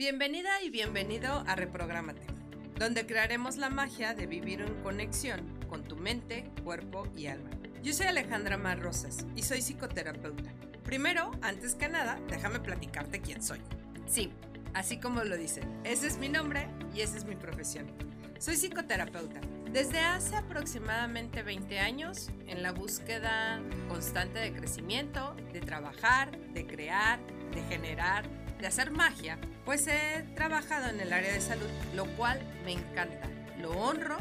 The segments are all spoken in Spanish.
Bienvenida y bienvenido a Reprográmate, donde crearemos la magia de vivir en conexión con tu mente, cuerpo y alma. Yo soy Alejandra Mar Rosas y soy psicoterapeuta. Primero, antes que nada, déjame platicarte quién soy. Sí, así como lo dicen, ese es mi nombre y esa es mi profesión. Soy psicoterapeuta. Desde hace aproximadamente 20 años, en la búsqueda constante de crecimiento, de trabajar, de crear, de generar, de hacer magia, pues he trabajado en el área de salud, lo cual me encanta, lo honro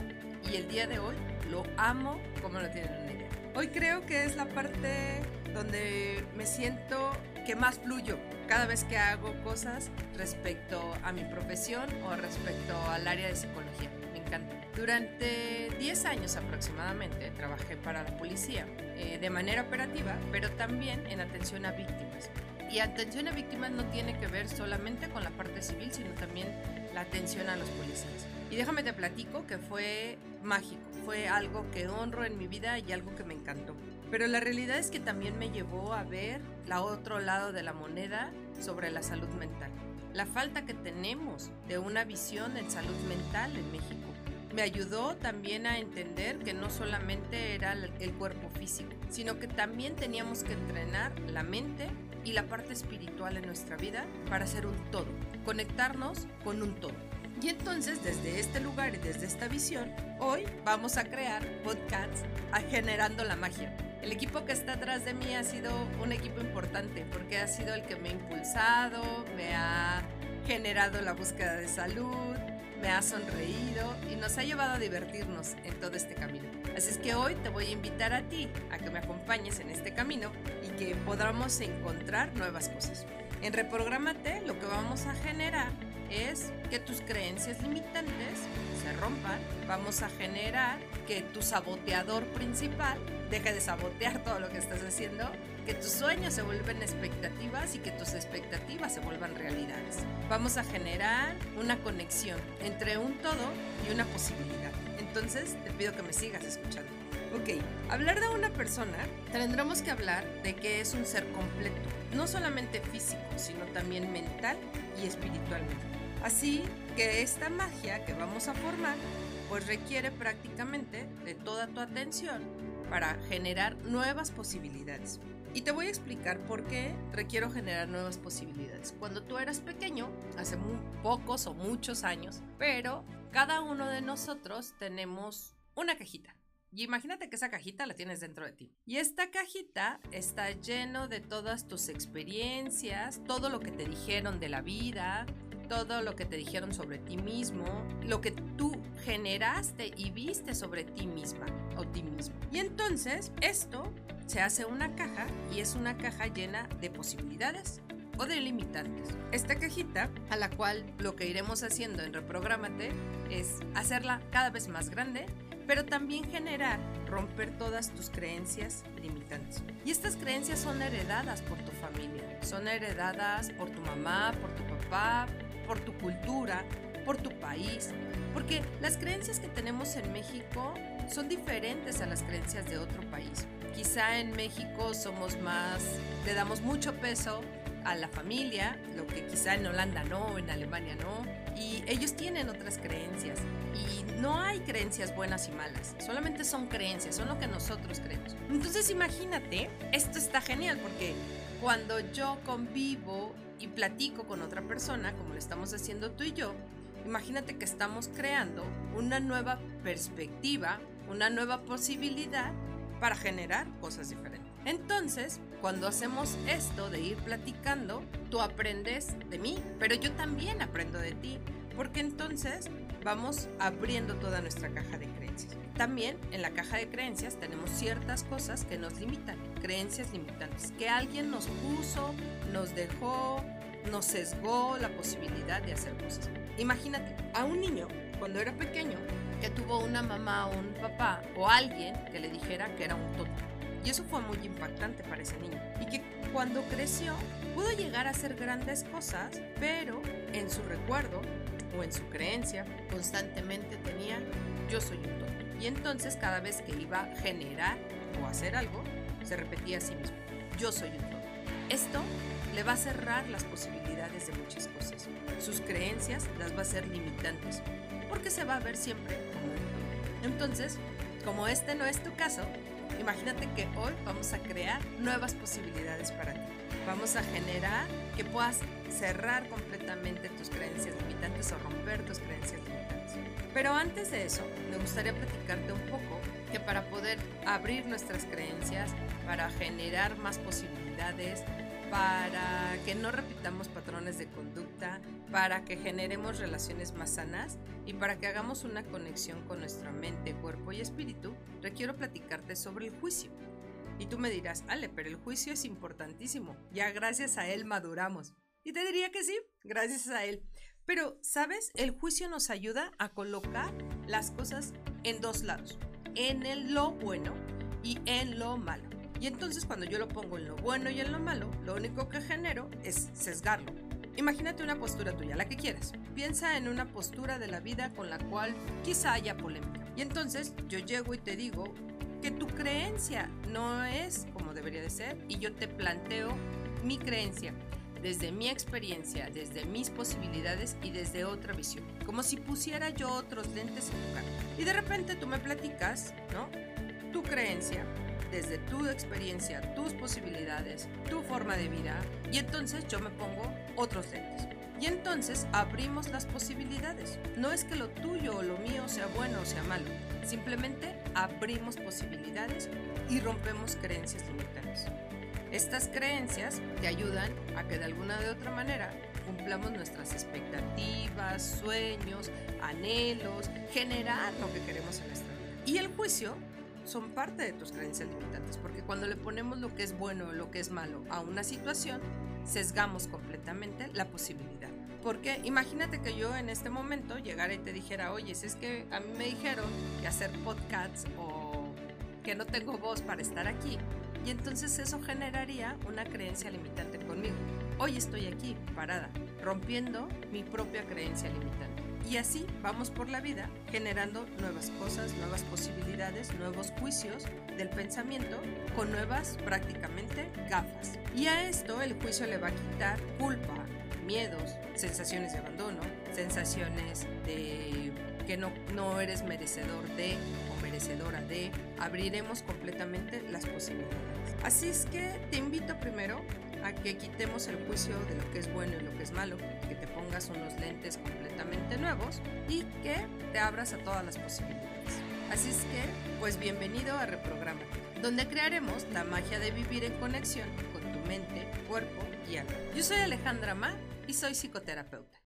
y el día de hoy lo amo como lo tienen una idea. Hoy creo que es la parte donde me siento que más fluyo cada vez que hago cosas respecto a mi profesión o respecto al área de psicología. Me encanta. Durante 10 años aproximadamente trabajé para la policía eh, de manera operativa, pero también en atención a víctimas. Y atención a víctimas no tiene que ver solamente con la parte civil, sino también la atención a los policías. Y déjame te platico que fue mágico, fue algo que honro en mi vida y algo que me encantó. Pero la realidad es que también me llevó a ver la otro lado de la moneda sobre la salud mental. La falta que tenemos de una visión en salud mental en México. Me ayudó también a entender que no solamente era el cuerpo físico, sino que también teníamos que entrenar la mente y la parte espiritual en nuestra vida para ser un todo, conectarnos con un todo. Y entonces desde este lugar y desde esta visión, hoy vamos a crear podcasts a generando la magia. El equipo que está atrás de mí ha sido un equipo importante porque ha sido el que me ha impulsado, me ha generado la búsqueda de salud, me ha sonreído y nos ha llevado a divertirnos en todo este camino. Así es que hoy te voy a invitar a ti a que me acompañes en este camino y que podamos encontrar nuevas cosas. En Reprogramate lo que vamos a generar es que tus creencias limitantes se rompan. Vamos a generar que tu saboteador principal deje de sabotear todo lo que estás haciendo, que tus sueños se vuelvan expectativas y que tus expectativas se vuelvan realidades. Vamos a generar una conexión entre un todo y una posibilidad. Entonces te pido que me sigas escuchando. Ok, hablar de una persona, tendremos que hablar de que es un ser completo, no solamente físico, sino también mental y espiritualmente. Así que esta magia que vamos a formar, pues requiere prácticamente de toda tu atención para generar nuevas posibilidades. Y te voy a explicar por qué requiero generar nuevas posibilidades. Cuando tú eras pequeño, hace muy pocos o muchos años, pero cada uno de nosotros tenemos una cajita. Y imagínate que esa cajita la tienes dentro de ti. Y esta cajita está lleno de todas tus experiencias, todo lo que te dijeron de la vida, todo lo que te dijeron sobre ti mismo, lo que tú generaste y viste sobre ti misma o ti mismo. Y entonces esto se hace una caja y es una caja llena de posibilidades o de limitantes. Esta cajita, a la cual lo que iremos haciendo en Reprogramate es hacerla cada vez más grande, pero también generar, romper todas tus creencias limitantes. Y estas creencias son heredadas por tu familia, son heredadas por tu mamá, por tu papá, por tu cultura, por tu país, porque las creencias que tenemos en México son diferentes a las creencias de otro país. Quizá en México somos más, le damos mucho peso a la familia, lo que quizá en Holanda no, en Alemania no, y ellos tienen otras creencias. Y no hay creencias buenas y malas, solamente son creencias, son lo que nosotros creemos. Entonces imagínate, esto está genial porque cuando yo convivo y platico con otra persona, como lo estamos haciendo tú y yo, imagínate que estamos creando una nueva perspectiva, una nueva posibilidad para generar cosas diferentes. Entonces, cuando hacemos esto de ir platicando, tú aprendes de mí, pero yo también aprendo de ti, porque entonces vamos abriendo toda nuestra caja de creencias. También en la caja de creencias tenemos ciertas cosas que nos limitan, creencias limitantes, que alguien nos puso, nos dejó, nos sesgó la posibilidad de hacer cosas. Imagínate a un niño cuando era pequeño que tuvo una mamá o un papá o alguien que le dijera que era un tonto y eso fue muy impactante para ese niño. Y que cuando creció pudo llegar a hacer grandes cosas, pero en su recuerdo o en su creencia constantemente tenía yo soy un tonto. Y entonces cada vez que iba a generar o hacer algo, se repetía a sí mismo, yo soy un tonto. Esto le va a cerrar las posibilidades de muchas cosas. Sus creencias las va a ser limitantes, porque se va a ver siempre Entonces, como este no es tu caso, imagínate que hoy vamos a crear nuevas posibilidades para ti. Vamos a generar que puedas cerrar completamente tus creencias limitantes o romper tus creencias limitantes. Pero antes de eso, me gustaría platicarte un poco que para poder abrir nuestras creencias, para generar más posibilidades, para que no repitamos patrones de conducta, para que generemos relaciones más sanas y para que hagamos una conexión con nuestra mente, cuerpo y espíritu, requiero platicarte sobre el juicio. Y tú me dirás, Ale, pero el juicio es importantísimo, ya gracias a él maduramos. Y te diría que sí, gracias a él. Pero, ¿sabes? El juicio nos ayuda a colocar las cosas en dos lados, en el lo bueno y en lo malo. Y entonces cuando yo lo pongo en lo bueno y en lo malo, lo único que genero es sesgarlo. Imagínate una postura tuya, la que quieras. Piensa en una postura de la vida con la cual quizá haya polémica. Y entonces yo llego y te digo que tu creencia no es como debería de ser y yo te planteo mi creencia desde mi experiencia, desde mis posibilidades y desde otra visión. Como si pusiera yo otros lentes en tu cara. Y de repente tú me platicas, ¿no? Tu creencia desde tu experiencia, tus posibilidades, tu forma de vida y entonces yo me pongo otros lentes. Y entonces abrimos las posibilidades. No es que lo tuyo o lo mío sea bueno o sea malo, simplemente abrimos posibilidades y rompemos creencias limitantes. Estas creencias te ayudan a que de alguna de otra manera cumplamos nuestras expectativas, sueños, anhelos, generar lo que queremos en nuestra vida. Y el juicio son parte de tus creencias limitantes, porque cuando le ponemos lo que es bueno o lo que es malo a una situación, sesgamos completamente la posibilidad. Porque imagínate que yo en este momento llegara y te dijera, oye, si es que a mí me dijeron que hacer podcasts o que no tengo voz para estar aquí, y entonces eso generaría una creencia limitante conmigo. Hoy estoy aquí, parada, rompiendo mi propia creencia limitante. Y así vamos por la vida generando nuevas cosas, nuevas posibilidades, nuevos juicios del pensamiento con nuevas prácticamente gafas. Y a esto el juicio le va a quitar culpa, miedos, sensaciones de abandono, sensaciones de que no, no eres merecedor de o merecedora de, abriremos completamente las posibilidades. Así es que te invito primero a que quitemos el juicio de lo que es bueno y lo que es malo, que te pongas unos lentes completamente nuevos y que te abras a todas las posibilidades. Así es que, pues bienvenido a Reprograma, donde crearemos la magia de vivir en conexión con tu mente, cuerpo y alma. Yo soy Alejandra Ma y soy psicoterapeuta.